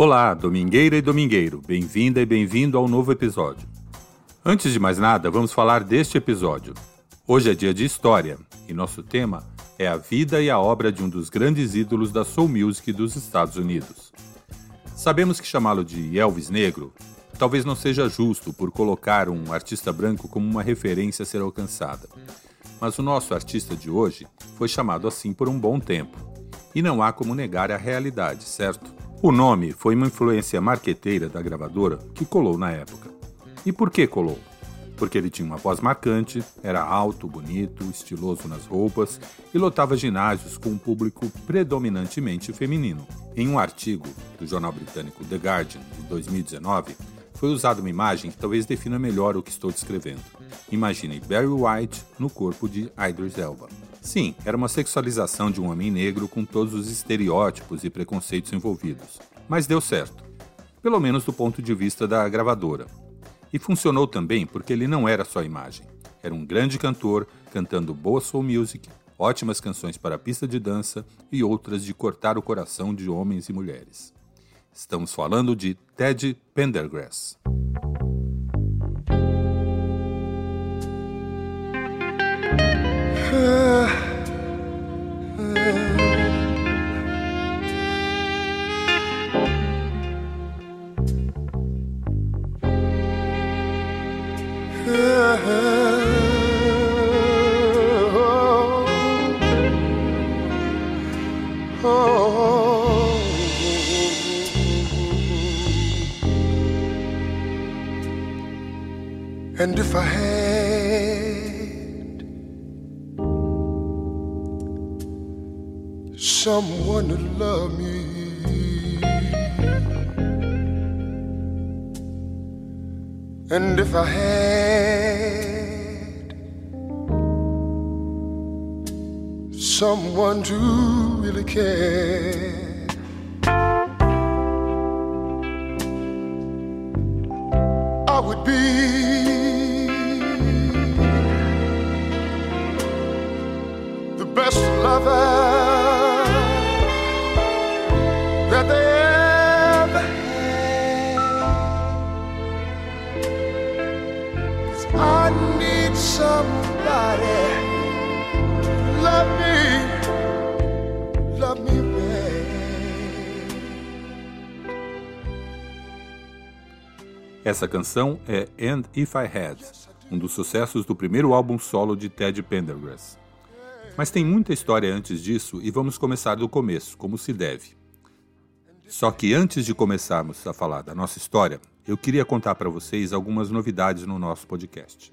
Olá, domingueira e domingueiro, bem-vinda e bem-vindo ao novo episódio. Antes de mais nada, vamos falar deste episódio. Hoje é dia de história e nosso tema é a vida e a obra de um dos grandes ídolos da soul music dos Estados Unidos. Sabemos que chamá-lo de Elvis Negro talvez não seja justo por colocar um artista branco como uma referência a ser alcançada. Mas o nosso artista de hoje foi chamado assim por um bom tempo. E não há como negar a realidade, certo? O nome foi uma influência marqueteira da gravadora que colou na época. E por que colou? Porque ele tinha uma voz marcante, era alto, bonito, estiloso nas roupas e lotava ginásios com um público predominantemente feminino. Em um artigo do jornal britânico The Guardian de 2019, foi usada uma imagem que talvez defina melhor o que estou descrevendo. Imagine Barry White no corpo de Idris Elba. Sim, era uma sexualização de um homem negro com todos os estereótipos e preconceitos envolvidos. Mas deu certo. Pelo menos do ponto de vista da gravadora. E funcionou também porque ele não era só imagem. Era um grande cantor, cantando boa soul music, ótimas canções para pista de dança e outras de cortar o coração de homens e mulheres. Estamos falando de Ted Pendergrass. Someone to really care. Essa canção é And If I Had, um dos sucessos do primeiro álbum solo de Ted Pendergrass. Mas tem muita história antes disso e vamos começar do começo, como se deve. Só que antes de começarmos a falar da nossa história, eu queria contar para vocês algumas novidades no nosso podcast.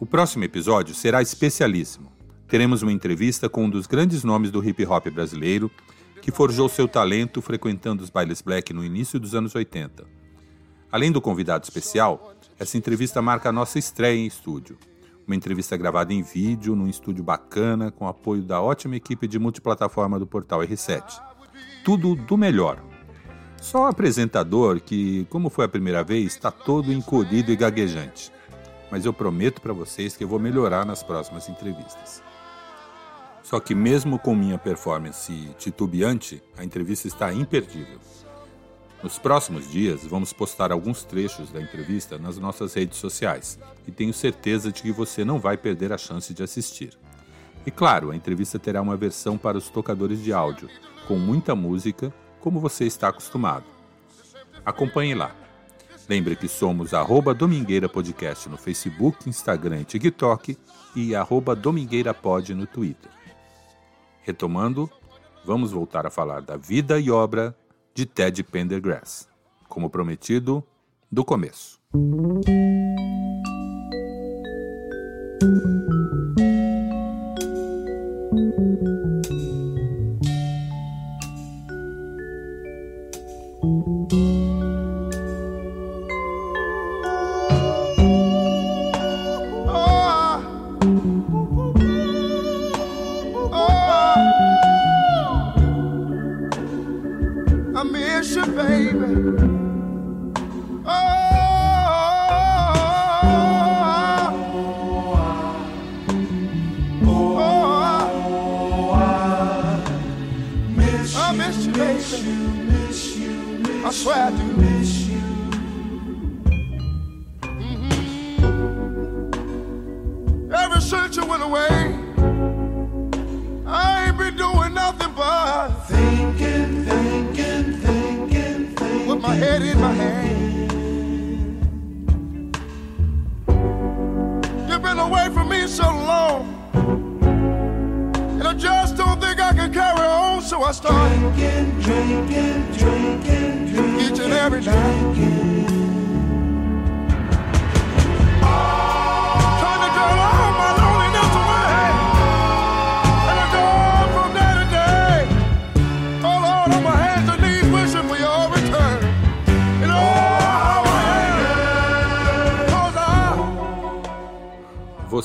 O próximo episódio será especialíssimo. Teremos uma entrevista com um dos grandes nomes do hip hop brasileiro, que forjou seu talento frequentando os bailes black no início dos anos 80. Além do convidado especial, essa entrevista marca a nossa estreia em estúdio. Uma entrevista gravada em vídeo, num estúdio bacana, com apoio da ótima equipe de multiplataforma do portal R7. Tudo do melhor. Só o apresentador, que, como foi a primeira vez, está todo encolhido e gaguejante. Mas eu prometo para vocês que eu vou melhorar nas próximas entrevistas. Só que mesmo com minha performance titubeante, a entrevista está imperdível. Nos próximos dias, vamos postar alguns trechos da entrevista nas nossas redes sociais e tenho certeza de que você não vai perder a chance de assistir. E claro, a entrevista terá uma versão para os tocadores de áudio, com muita música, como você está acostumado. Acompanhe lá. Lembre que somos arroba Domingueira Podcast no Facebook, Instagram e TikTok e arroba Domingueira Pod no Twitter. Retomando, vamos voltar a falar da vida e obra de Ted Pendergrass, como prometido, do começo.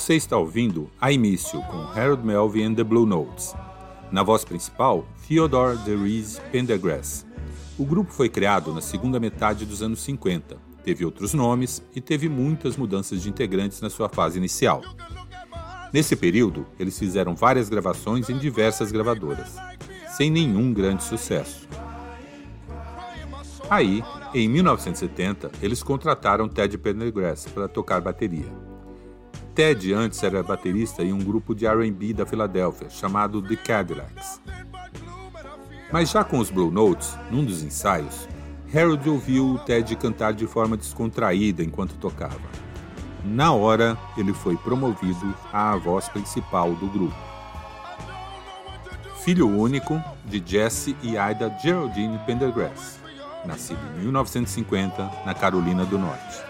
Você está ouvindo A Início com Harold Melvin and the Blue Notes. Na voz principal, Theodore DeRise Pendergrass. O grupo foi criado na segunda metade dos anos 50, teve outros nomes e teve muitas mudanças de integrantes na sua fase inicial. Nesse período, eles fizeram várias gravações em diversas gravadoras, sem nenhum grande sucesso. Aí, em 1970, eles contrataram Ted Pendergrass para tocar bateria. Ted antes era baterista em um grupo de R&B da Filadélfia chamado The Cadillacs. Mas já com os Blue Notes, num dos ensaios, Harold ouviu o Ted cantar de forma descontraída enquanto tocava. Na hora, ele foi promovido à voz principal do grupo. Filho único de Jesse e Ida Geraldine Pendergrass, nascido em 1950 na Carolina do Norte.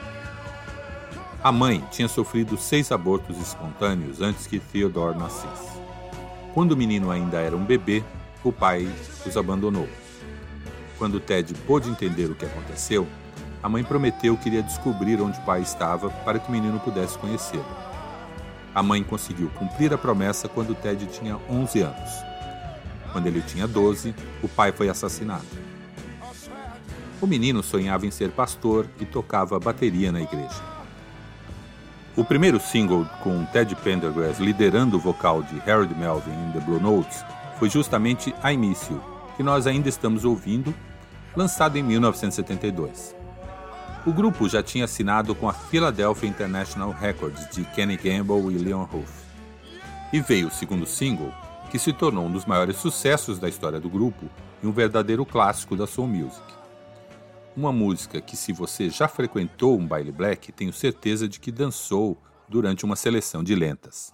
A mãe tinha sofrido seis abortos espontâneos antes que Theodore nascesse. Quando o menino ainda era um bebê, o pai os abandonou. Quando Ted pôde entender o que aconteceu, a mãe prometeu que iria descobrir onde o pai estava para que o menino pudesse conhecê-lo. A mãe conseguiu cumprir a promessa quando Ted tinha 11 anos. Quando ele tinha 12, o pai foi assassinado. O menino sonhava em ser pastor e tocava bateria na igreja. O primeiro single com Ted Pendergrass liderando o vocal de Harold Melvin em The Blue Notes foi justamente I Miss You, que nós ainda estamos ouvindo, lançado em 1972. O grupo já tinha assinado com a Philadelphia International Records de Kenny Gamble e Leon Ruff. E veio o segundo single, que se tornou um dos maiores sucessos da história do grupo e um verdadeiro clássico da soul music. Uma música que, se você já frequentou um baile black, tenho certeza de que dançou durante uma seleção de lentas.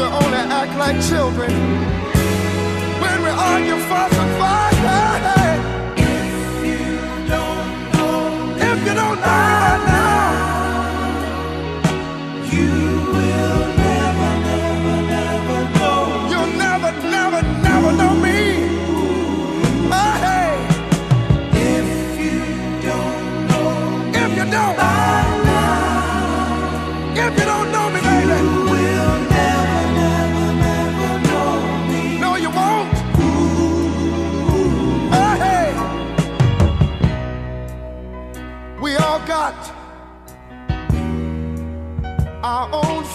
We only act like children when we argue, fuss, and fight.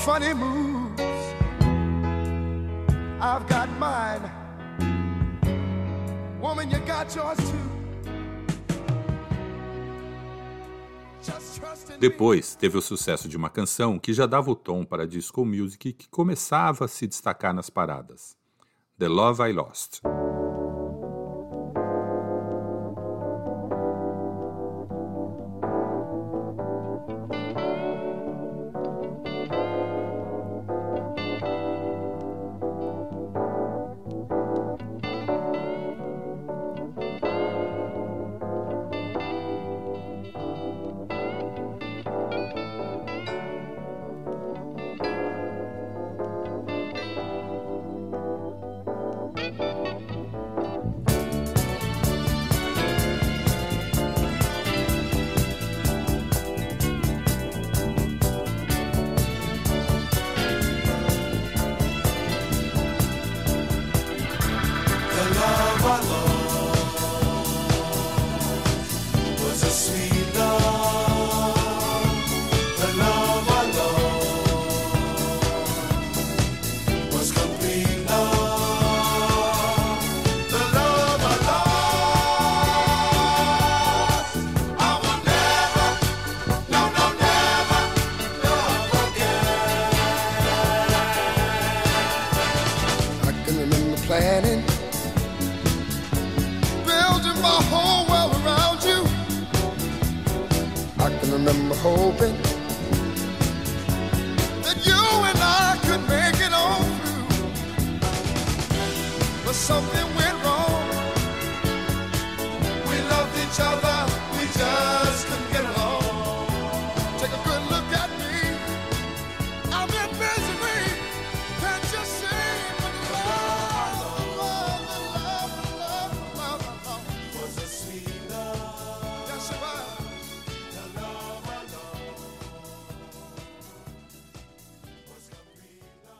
funny moves. I've got mine. Woman, you got yours too. Depois teve o sucesso de uma canção que já dava o tom para a disco music que começava a se destacar nas paradas: The Love I Lost. I can remember hoping that you and I could make it all through. But something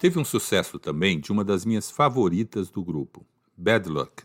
Teve um sucesso também de uma das minhas favoritas do grupo, Bad Luck.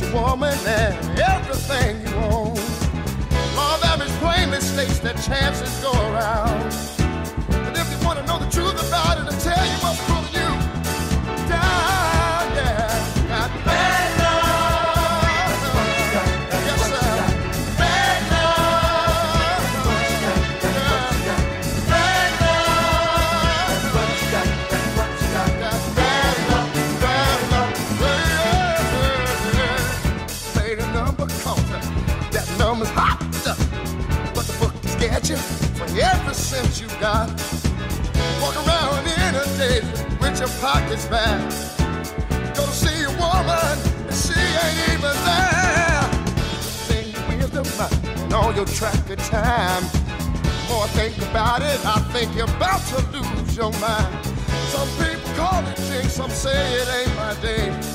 You're woman and everything you own. Law that is plainly states that chances go around. think you're about to lose your mind. Some people call it jinx, some say it ain't my day.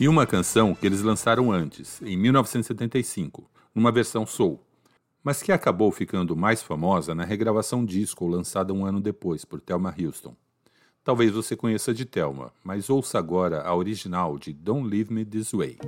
e uma canção que eles lançaram antes, em 1975, numa versão soul, mas que acabou ficando mais famosa na regravação disco lançada um ano depois por Thelma Houston. Talvez você conheça de Thelma, mas ouça agora a original de Don't Leave Me This Way.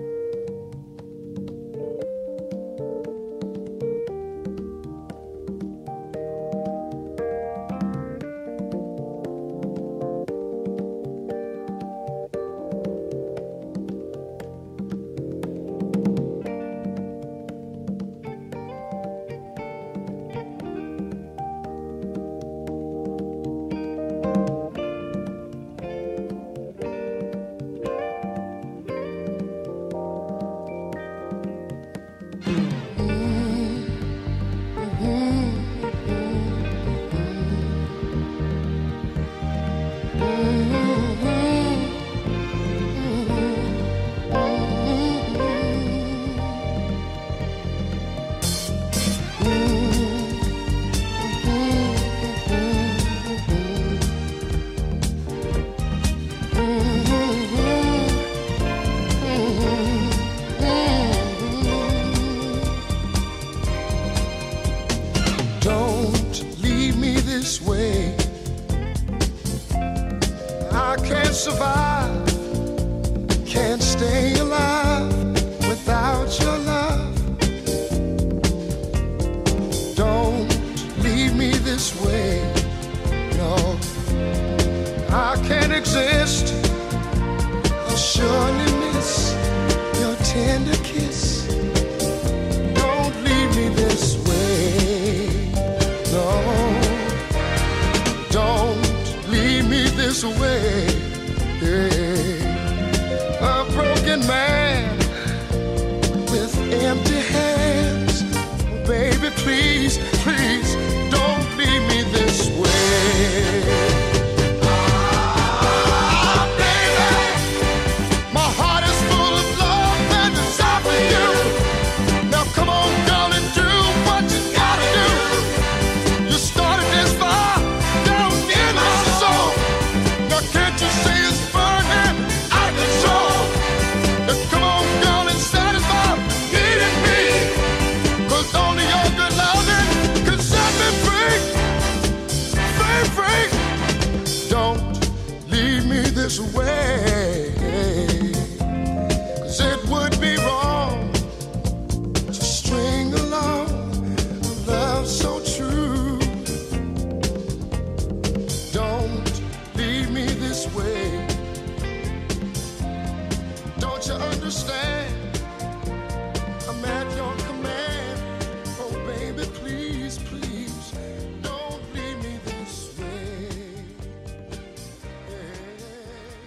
I can't exist. I'll surely miss your tender kiss.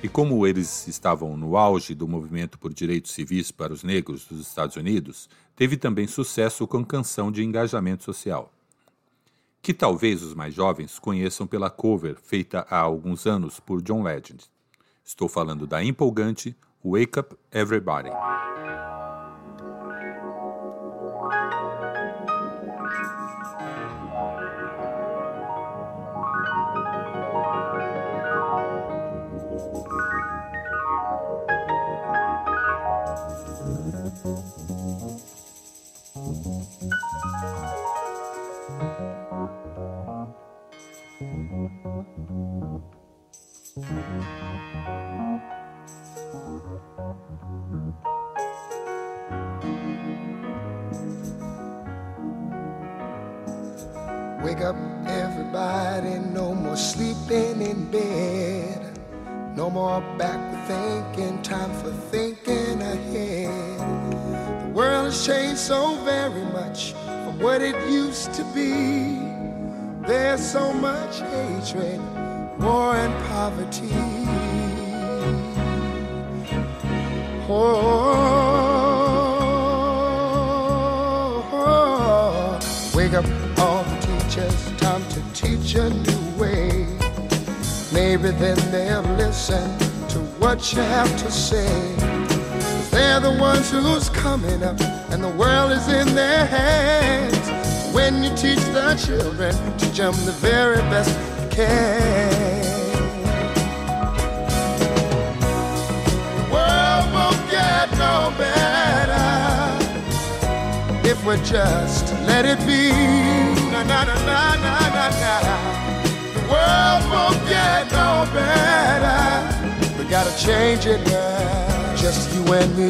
E como eles estavam no auge do movimento por direitos civis para os negros dos Estados Unidos, teve também sucesso com canção de engajamento social. Que talvez os mais jovens conheçam pela cover feita há alguns anos por John Legend. Estou falando da empolgante Wake Up Everybody. More backward thinking. Time for thinking ahead. The world has changed so very much from what it used to be. There's so much hatred, war, and poverty. Oh, wake up all the teachers, time to teach a new way. Maybe then they'll listen to what you have to say. They're the ones who's coming up, and the world is in their hands. When you teach the children, teach them the very best you can. The world won't get no better if we just let it be. Na na na na na na. World won't get no better. We gotta change it now, just you and me.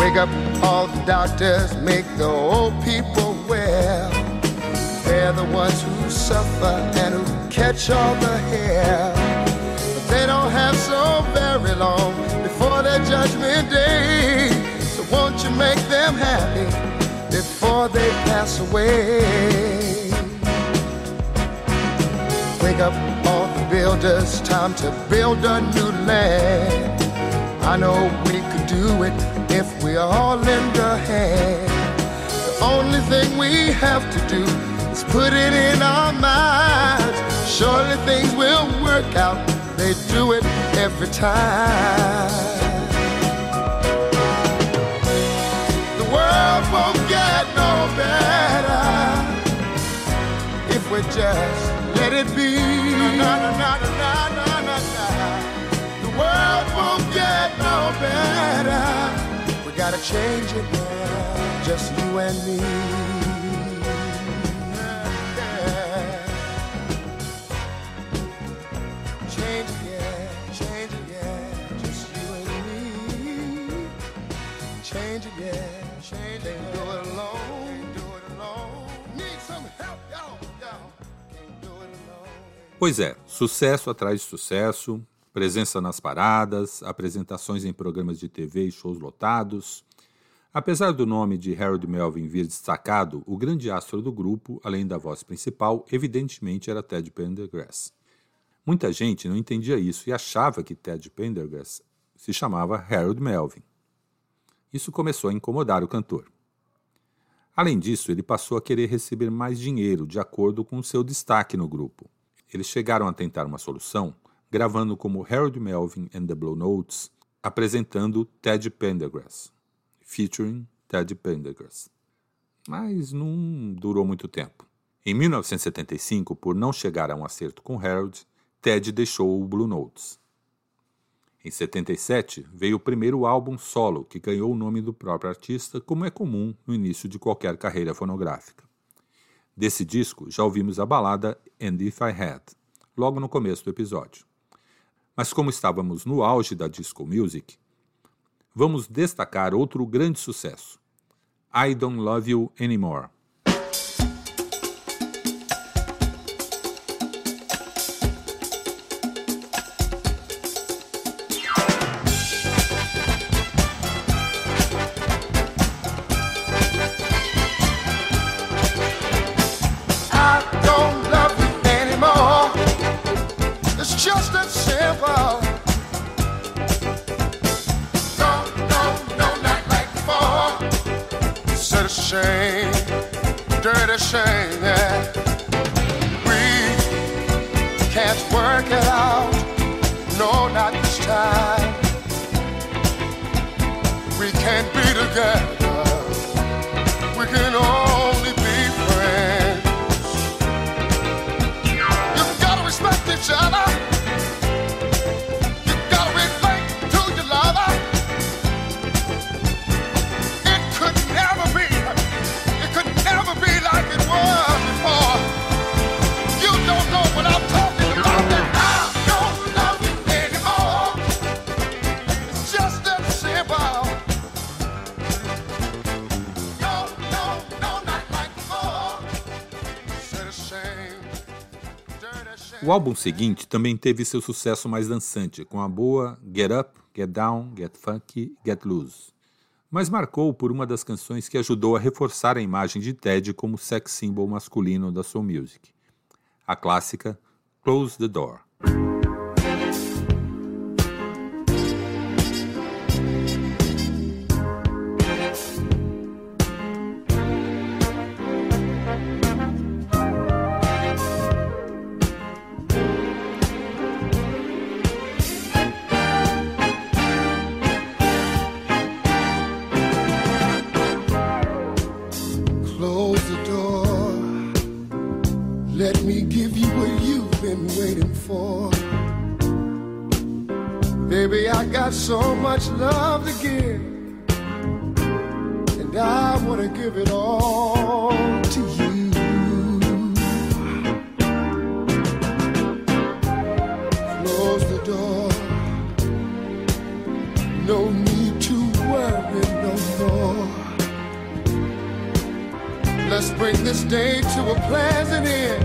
Wake up all the doctors, make the old people well. They're the ones who suffer and who catch all the hair. But they don't have so very long before their judgment day. So won't you make them happy before they pass away? Wake up all the builders, time to build a new land. I know we could do it if we all lend a hand. The only thing we have to do is put it in our minds. Surely things will work out. They do it every time. Just let it be. Na, na, na. The world won't get no better. We gotta change it now, just you and me. Pois é, sucesso atrás de sucesso, presença nas paradas, apresentações em programas de TV e shows lotados. Apesar do nome de Harold Melvin vir destacado, o grande astro do grupo, além da voz principal, evidentemente era Ted Pendergrass. Muita gente não entendia isso e achava que Ted Pendergrass se chamava Harold Melvin. Isso começou a incomodar o cantor. Além disso, ele passou a querer receber mais dinheiro de acordo com seu destaque no grupo. Eles chegaram a tentar uma solução, gravando como Harold Melvin and the Blue Notes, apresentando Ted Pendergrass, featuring Ted Pendergrass. Mas não durou muito tempo. Em 1975, por não chegar a um acerto com Harold, Ted deixou o Blue Notes. Em 77, veio o primeiro álbum solo, que ganhou o nome do próprio artista, como é comum no início de qualquer carreira fonográfica. Desse disco, já ouvimos a balada And If I Had, logo no começo do episódio. Mas como estávamos no auge da disco music, vamos destacar outro grande sucesso, I Don't Love You Anymore. O álbum seguinte também teve seu sucesso mais dançante, com a boa Get Up, Get Down, Get Funky, Get Loose. Mas marcou por uma das canções que ajudou a reforçar a imagem de Ted como sex symbol masculino da soul music. A clássica Close the Door. Got so much love to give. And I want to give it all to you. Close the door. No need to worry no more. Let's bring this day to a pleasant end.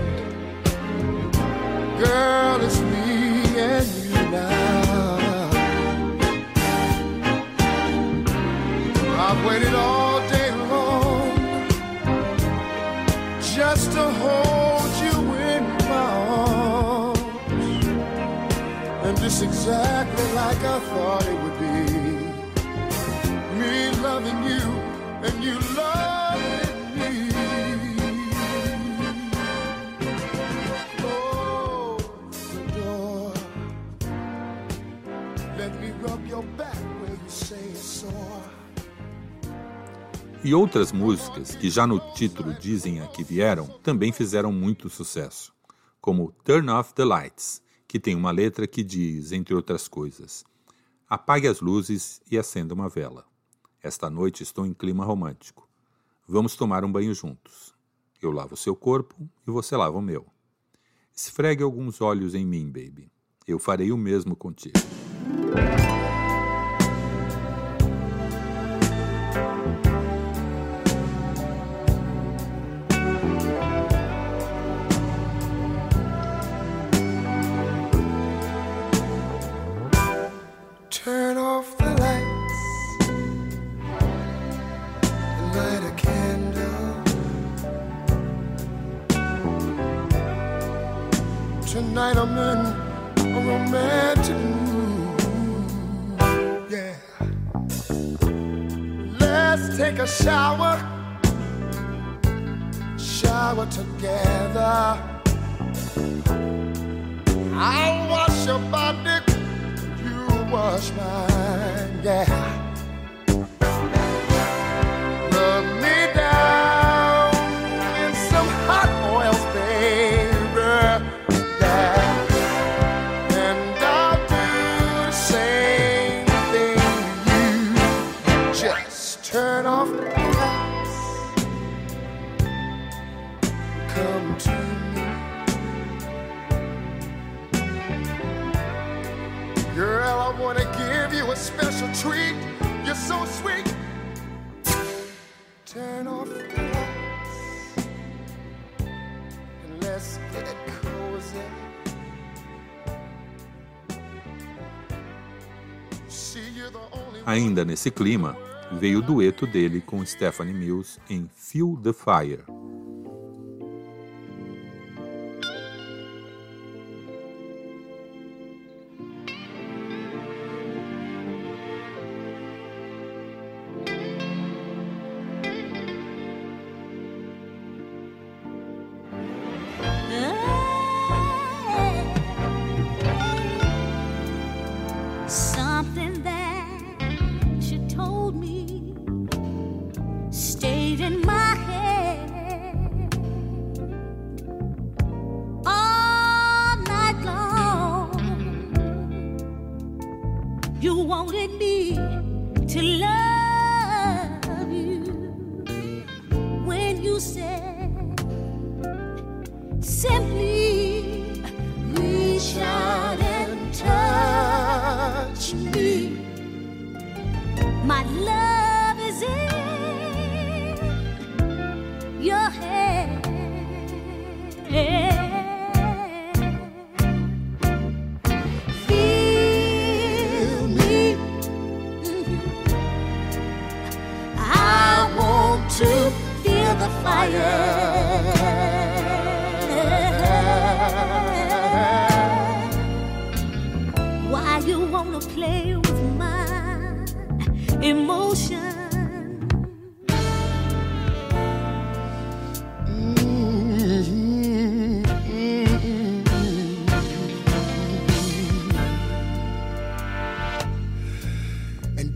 Girl, it's me and you now. Waited all day long just to hold you in my arms. And just exactly like I thought it would be. Me loving you and you loving me. Close the door. Let me rub your back where you say it's. E outras músicas que já no título dizem a que vieram também fizeram muito sucesso, como Turn Off the Lights, que tem uma letra que diz, entre outras coisas, Apague as luzes e acenda uma vela. Esta noite estou em clima romântico. Vamos tomar um banho juntos. Eu lavo seu corpo e você lava o meu. Esfregue alguns olhos em mim, baby. Eu farei o mesmo contigo. Tonight I'm in a romantic mood. Yeah. Let's take a shower. Shower together. I'll wash your body. You wash mine. Yeah. Ainda nesse clima, veio o dueto dele com Stephanie Mills em Feel the Fire.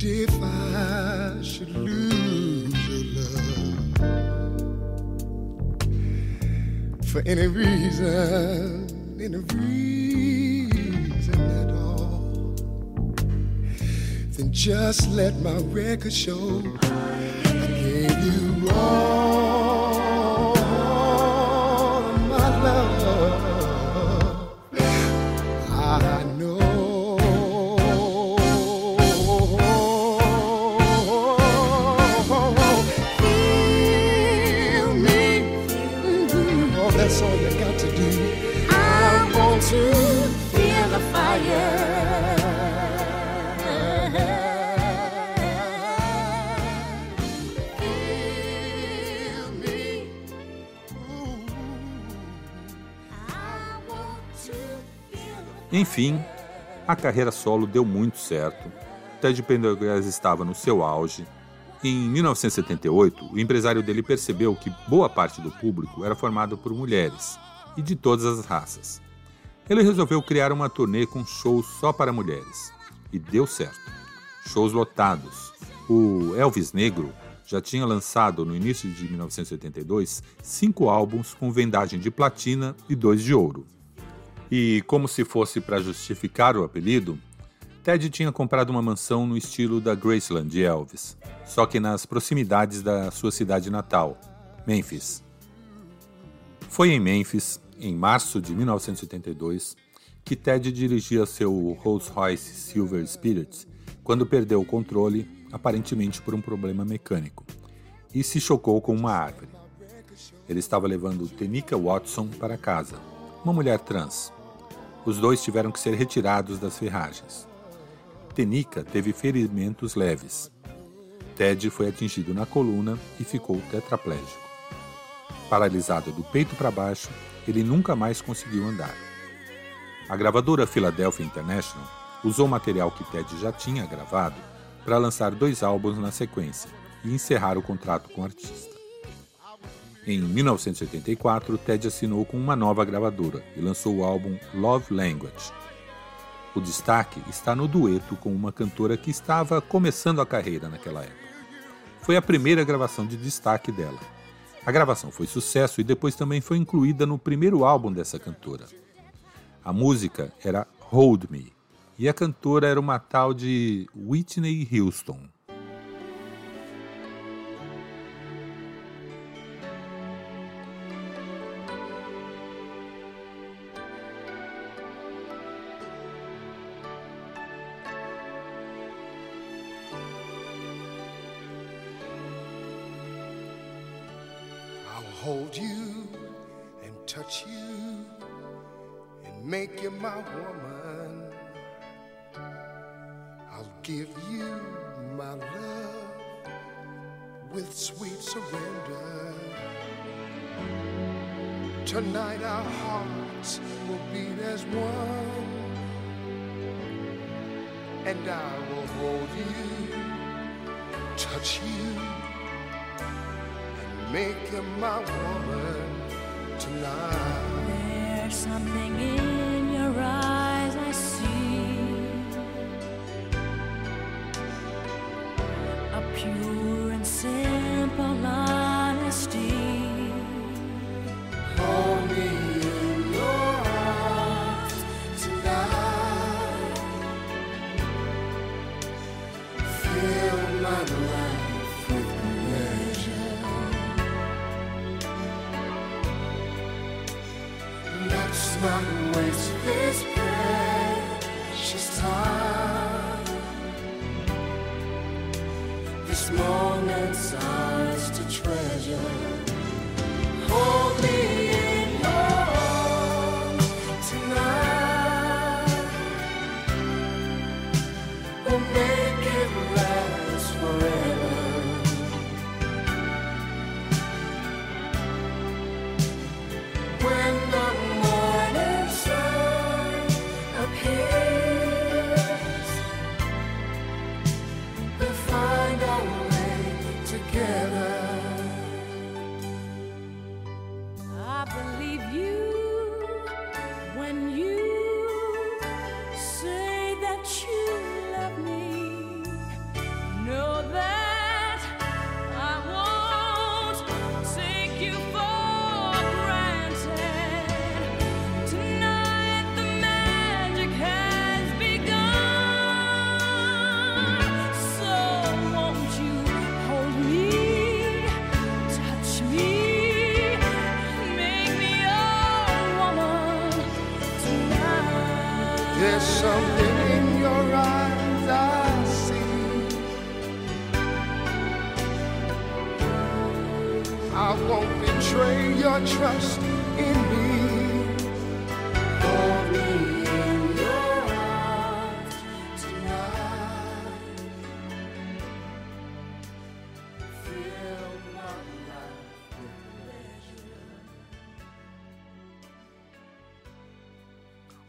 If I should lose your love. For any reason, any reason at all, then just let my record show I gave you all Enfim, a carreira solo deu muito certo. Ted Pendergrass estava no seu auge. Em 1978, o empresário dele percebeu que boa parte do público era formado por mulheres e de todas as raças. Ele resolveu criar uma turnê com shows só para mulheres. E deu certo. Shows lotados. O Elvis Negro já tinha lançado, no início de 1982, cinco álbuns com vendagem de platina e dois de ouro. E, como se fosse para justificar o apelido, Ted tinha comprado uma mansão no estilo da Graceland de Elvis, só que nas proximidades da sua cidade natal, Memphis. Foi em Memphis, em março de 1982, que Ted dirigia seu Rolls-Royce Silver Spirit quando perdeu o controle, aparentemente por um problema mecânico, e se chocou com uma árvore. Ele estava levando Tenika Watson para casa, uma mulher trans. Os dois tiveram que ser retirados das ferragens. Tenika teve ferimentos leves. Ted foi atingido na coluna e ficou tetraplégico. Paralisado do peito para baixo, ele nunca mais conseguiu andar. A gravadora Philadelphia International usou material que Ted já tinha gravado para lançar dois álbuns na sequência e encerrar o contrato com o artista. Em 1984, Ted assinou com uma nova gravadora e lançou o álbum Love Language. O destaque está no dueto com uma cantora que estava começando a carreira naquela época. Foi a primeira gravação de destaque dela. A gravação foi sucesso e depois também foi incluída no primeiro álbum dessa cantora. A música era Hold Me e a cantora era uma tal de Whitney Houston. Hold you and touch you and make you my woman. I'll give you my love with sweet surrender. Tonight our hearts will beat as one, and I will hold you, touch you make you my woman tonight. There's something in your eyes I see. A pure and simple honesty.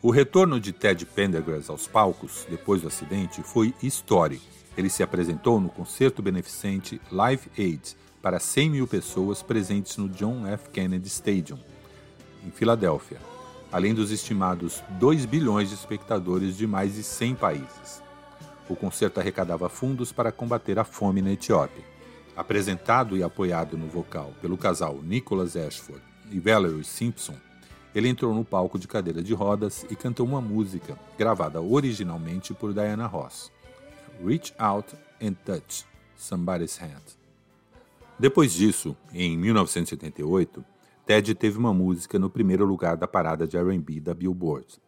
O retorno de Ted Pendergrass aos palcos depois do acidente foi histórico. Ele se apresentou no concerto beneficente Live Aid para 100 mil pessoas presentes no John F. Kennedy Stadium, em Filadélfia, além dos estimados 2 bilhões de espectadores de mais de 100 países. O concerto arrecadava fundos para combater a fome na Etiópia. Apresentado e apoiado no vocal pelo casal Nicholas Ashford e Valerie Simpson, ele entrou no palco de cadeira de rodas e cantou uma música gravada originalmente por Diana Ross, Reach Out and Touch Somebody's Hand. Depois disso, em 1988, Ted teve uma música no primeiro lugar da parada de R&B da Billboard.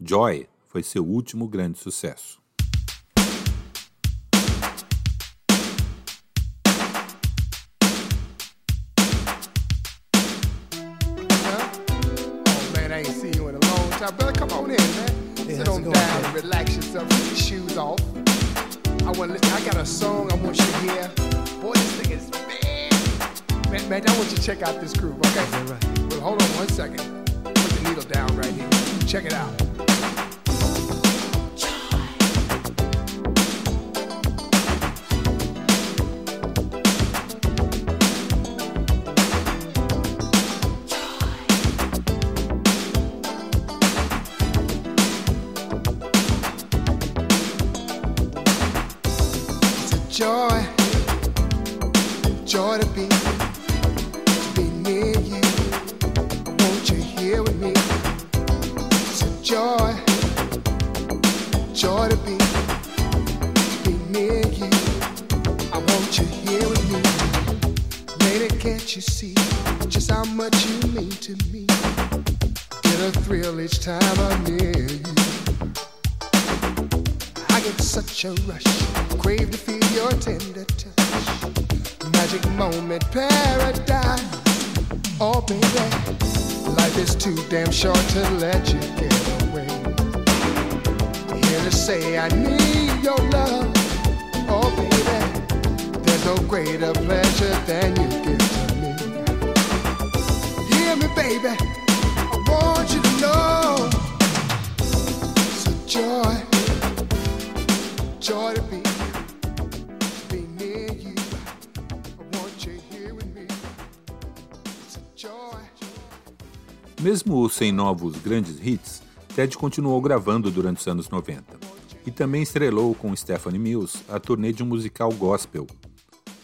Joy foi seu último grande sucesso. Got a song I want you to hear. Boy, this thing is big. Man, man, I want you to check out this groove, okay? Well, hold on one second. Put the needle down right here. Check it out. Damn sure to let you get away. Here to say I need your love. Oh, baby, there's no greater pleasure than you give to me. Hear me, baby, I want you to know Mesmo sem novos grandes hits, Ted continuou gravando durante os anos 90 e também estrelou com Stephanie Mills a turnê de um musical gospel.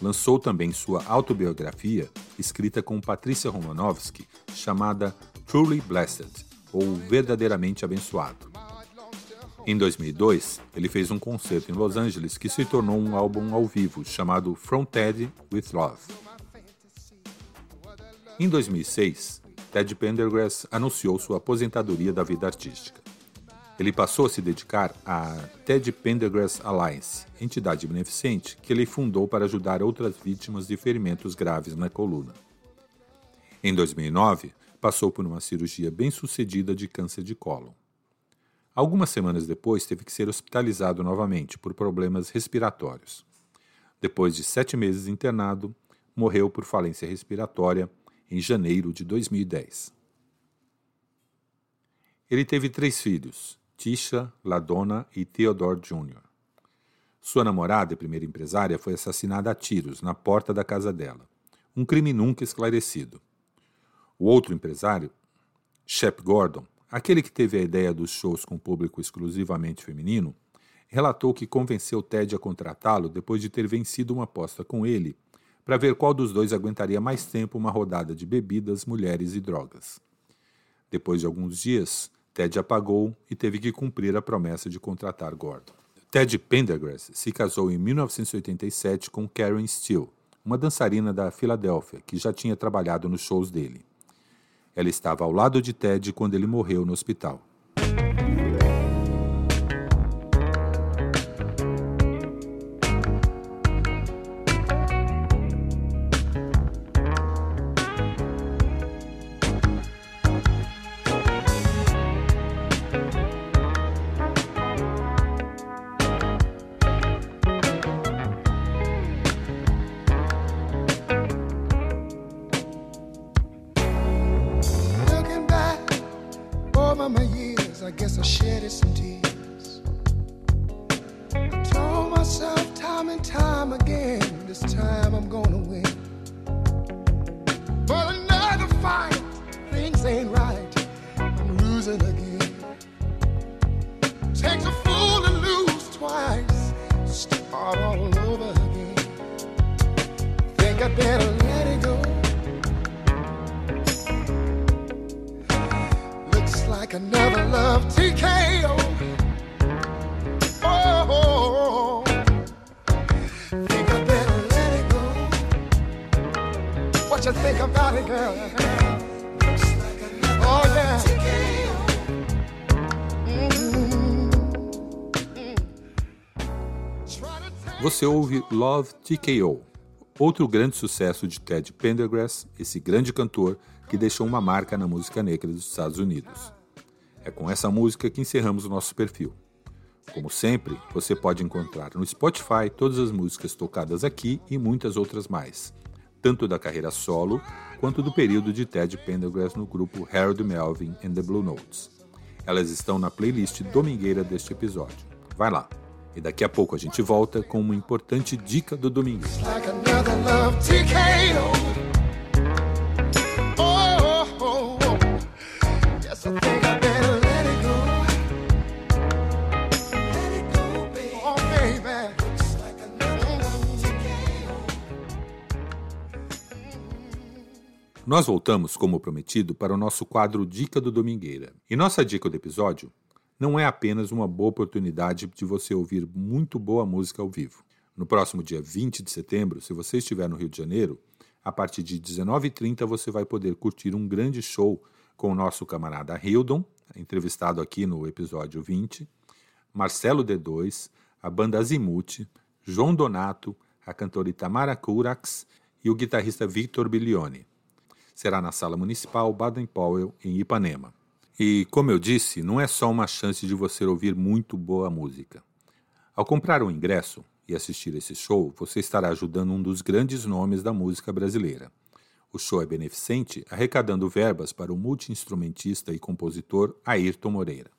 Lançou também sua autobiografia, escrita com Patricia Romanovsky, chamada Truly Blessed, ou Verdadeiramente Abençoado. Em 2002, ele fez um concerto em Los Angeles que se tornou um álbum ao vivo chamado From Ted with Love. Em 2006, Ted Pendergrass anunciou sua aposentadoria da vida artística. Ele passou a se dedicar à Ted Pendergrass Alliance, entidade beneficente que ele fundou para ajudar outras vítimas de ferimentos graves na coluna. Em 2009, passou por uma cirurgia bem-sucedida de câncer de cólon. Algumas semanas depois, teve que ser hospitalizado novamente por problemas respiratórios. Depois de sete meses internado, morreu por falência respiratória em janeiro de 2010. Ele teve três filhos, Tisha, Ladonna e Theodore Jr. Sua namorada e primeira empresária foi assassinada a tiros na porta da casa dela, um crime nunca esclarecido. O outro empresário, Shep Gordon, aquele que teve a ideia dos shows com público exclusivamente feminino, relatou que convenceu Ted a contratá-lo depois de ter vencido uma aposta com ele para ver qual dos dois aguentaria mais tempo uma rodada de bebidas, mulheres e drogas. Depois de alguns dias, Ted apagou e teve que cumprir a promessa de contratar Gordon. Ted Pendergrass se casou em 1987 com Karen Steele, uma dançarina da Filadélfia que já tinha trabalhado nos shows dele. Ela estava ao lado de Ted quando ele morreu no hospital. You think about it, girl? Oh yeah. Você ouve Love TKO, outro grande sucesso de Ted Pendergrass, esse grande cantor que deixou uma marca na música negra dos Estados Unidos. É com essa música que encerramos o nosso perfil. Como sempre, você pode encontrar no Spotify todas as músicas tocadas aqui e muitas outras mais, tanto da carreira solo quanto do período de Ted Pendergrass no grupo Harold Melvin and the Blue Notes. Elas estão na playlist domingueira deste episódio. Vai lá. E daqui a pouco a gente volta com uma importante dica do domingo. like Nós voltamos, como prometido, para o nosso quadro Dica do Domingueira. E nossa dica do episódio não é apenas uma boa oportunidade de você ouvir muito boa música ao vivo. No próximo dia 20 de setembro, se você estiver no Rio de Janeiro, a partir de 19h30 você vai poder curtir um grande show com o nosso camarada Hildon, entrevistado aqui no episódio 20, Marcelo D2, a banda Azimuth, João Donato, a cantora Itamara Curax e o guitarrista Victor Bilione. Será na Sala Municipal Baden Powell, em Ipanema. E, como eu disse, não é só uma chance de você ouvir muito boa música. Ao comprar um ingresso e assistir esse show, você estará ajudando um dos grandes nomes da música brasileira. O show é beneficente, arrecadando verbas para o multiinstrumentista e compositor Ayrton Moreira.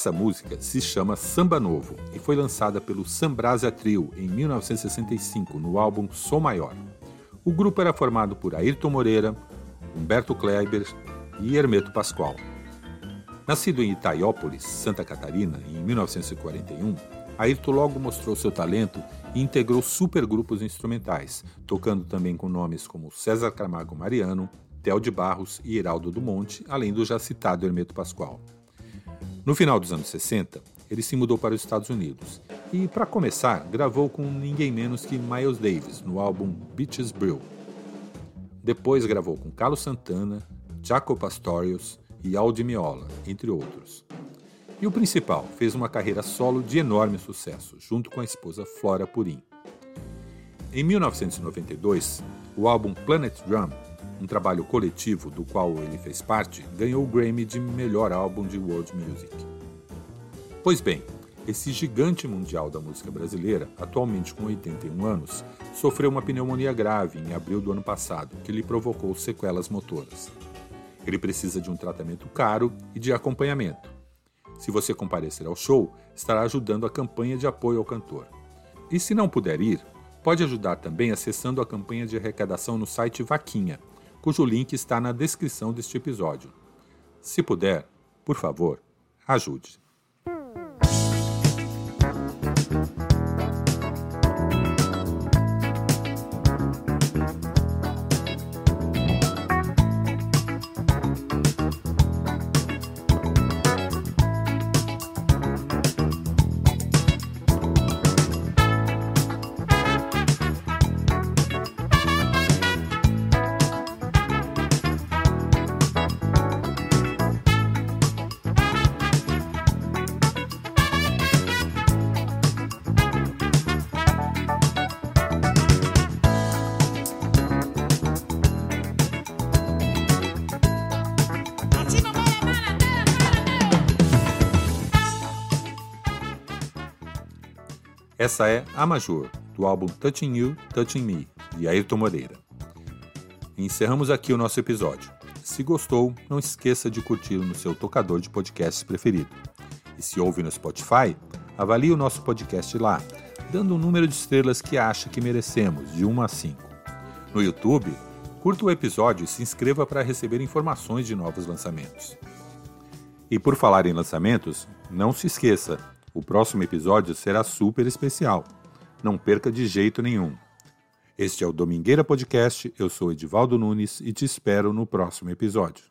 Essa música se chama Samba Novo e foi lançada pelo Sambrasa Trio em 1965 no álbum Som Maior. O grupo era formado por Ayrton Moreira, Humberto Kleiber e Hermeto Pascoal. Nascido em Itaiópolis, Santa Catarina, em 1941, Ayrton logo mostrou seu talento e integrou supergrupos instrumentais, tocando também com nomes como César Camargo Mariano, Theo de Barros e Heraldo do Monte, além do já citado Hermeto Pascoal. No final dos anos 60, ele se mudou para os Estados Unidos e, para começar, gravou com ninguém menos que Miles Davis no álbum Beaches Brew. Depois gravou com Carlos Santana, Jaco Pastorius e Aldi Meola, entre outros. E o principal, fez uma carreira solo de enorme sucesso, junto com a esposa Flora Purim. Em 1992, o álbum Planet Drum um trabalho coletivo do qual ele fez parte, ganhou o Grammy de melhor álbum de world music. Pois bem, esse gigante mundial da música brasileira, atualmente com 81 anos, sofreu uma pneumonia grave em abril do ano passado, que lhe provocou sequelas motoras. Ele precisa de um tratamento caro e de acompanhamento. Se você comparecer ao show, estará ajudando a campanha de apoio ao cantor. E se não puder ir, pode ajudar também acessando a campanha de arrecadação no site Vaquinha, cujo link está na descrição deste episódio. Se puder, por favor, ajude. Essa é A Major, do álbum Touching You, Touching Me, de Ayrton Moreira. Encerramos aqui o nosso episódio. Se gostou, não esqueça de curtir no seu tocador de podcasts preferido. E se ouve no Spotify, avalie o nosso podcast lá, dando o número de estrelas que acha que merecemos, de 1 a 5. No YouTube, curta o episódio e se inscreva para receber informações de novos lançamentos. E por falar em lançamentos, não se esqueça, o próximo episódio será super especial. Não perca de jeito nenhum. Este é o Domingueira Podcast. Eu sou Edivaldo Nunes e te espero no próximo episódio.